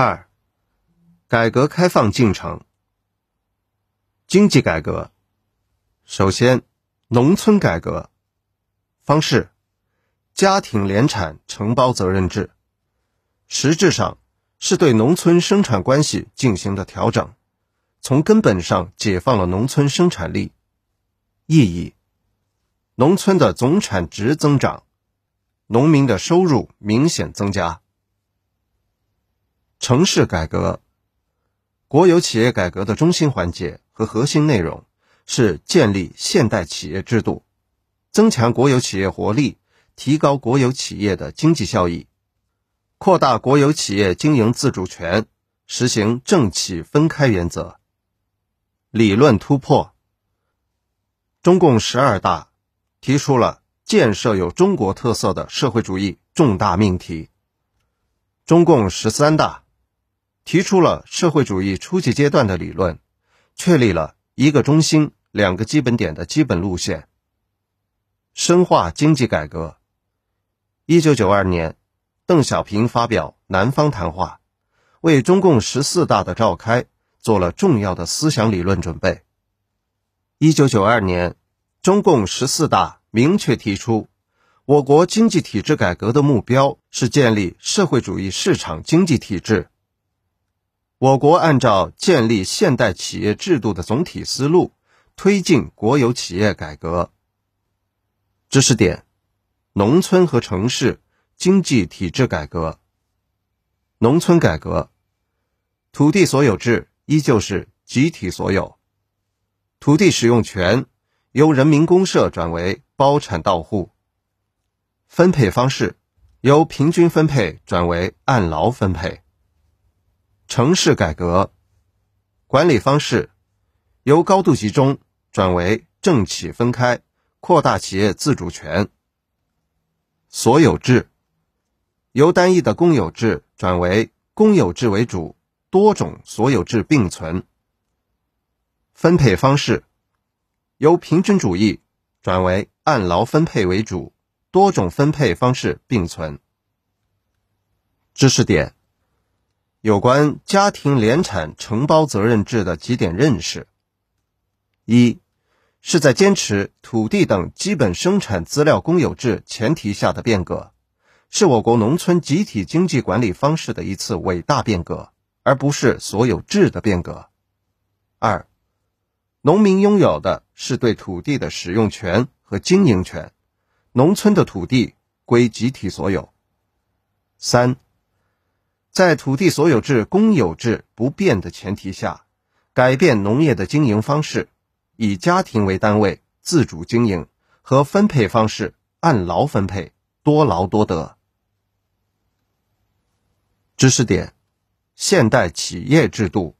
二、改革开放进程。经济改革，首先，农村改革方式：家庭联产承包责任制，实质上是对农村生产关系进行的调整，从根本上解放了农村生产力。意义：农村的总产值增长，农民的收入明显增加。城市改革，国有企业改革的中心环节和核心内容是建立现代企业制度，增强国有企业活力，提高国有企业的经济效益，扩大国有企业经营自主权，实行政企分开原则。理论突破，中共十二大提出了建设有中国特色的社会主义重大命题，中共十三大。提出了社会主义初级阶段的理论，确立了一个中心、两个基本点的基本路线。深化经济改革。一九九二年，邓小平发表南方谈话，为中共十四大的召开做了重要的思想理论准备。一九九二年，中共十四大明确提出，我国经济体制改革的目标是建立社会主义市场经济体制。我国按照建立现代企业制度的总体思路，推进国有企业改革。知识点：农村和城市经济体制改革。农村改革，土地所有制依旧是集体所有，土地使用权由人民公社转为包产到户。分配方式由平均分配转为按劳分配。城市改革管理方式由高度集中转为政企分开，扩大企业自主权。所有制由单一的公有制转为公有制为主，多种所有制并存。分配方式由平均主义转为按劳分配为主，多种分配方式并存。知识点。有关家庭联产承包责任制的几点认识：一，是在坚持土地等基本生产资料公有制前提下的变革，是我国农村集体经济管理方式的一次伟大变革，而不是所有制的变革。二，农民拥有的是对土地的使用权和经营权，农村的土地归集体所有。三。在土地所有制公有制不变的前提下，改变农业的经营方式，以家庭为单位自主经营和分配方式按劳分配，多劳多得。知识点：现代企业制度。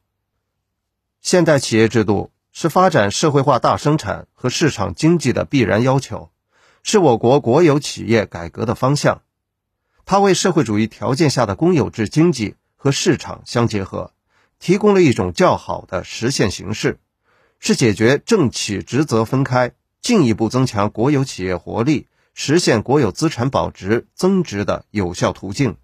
现代企业制度是发展社会化大生产和市场经济的必然要求，是我国国有企业改革的方向。它为社会主义条件下的公有制经济和市场相结合，提供了一种较好的实现形式，是解决政企职责分开、进一步增强国有企业活力、实现国有资产保值增值的有效途径。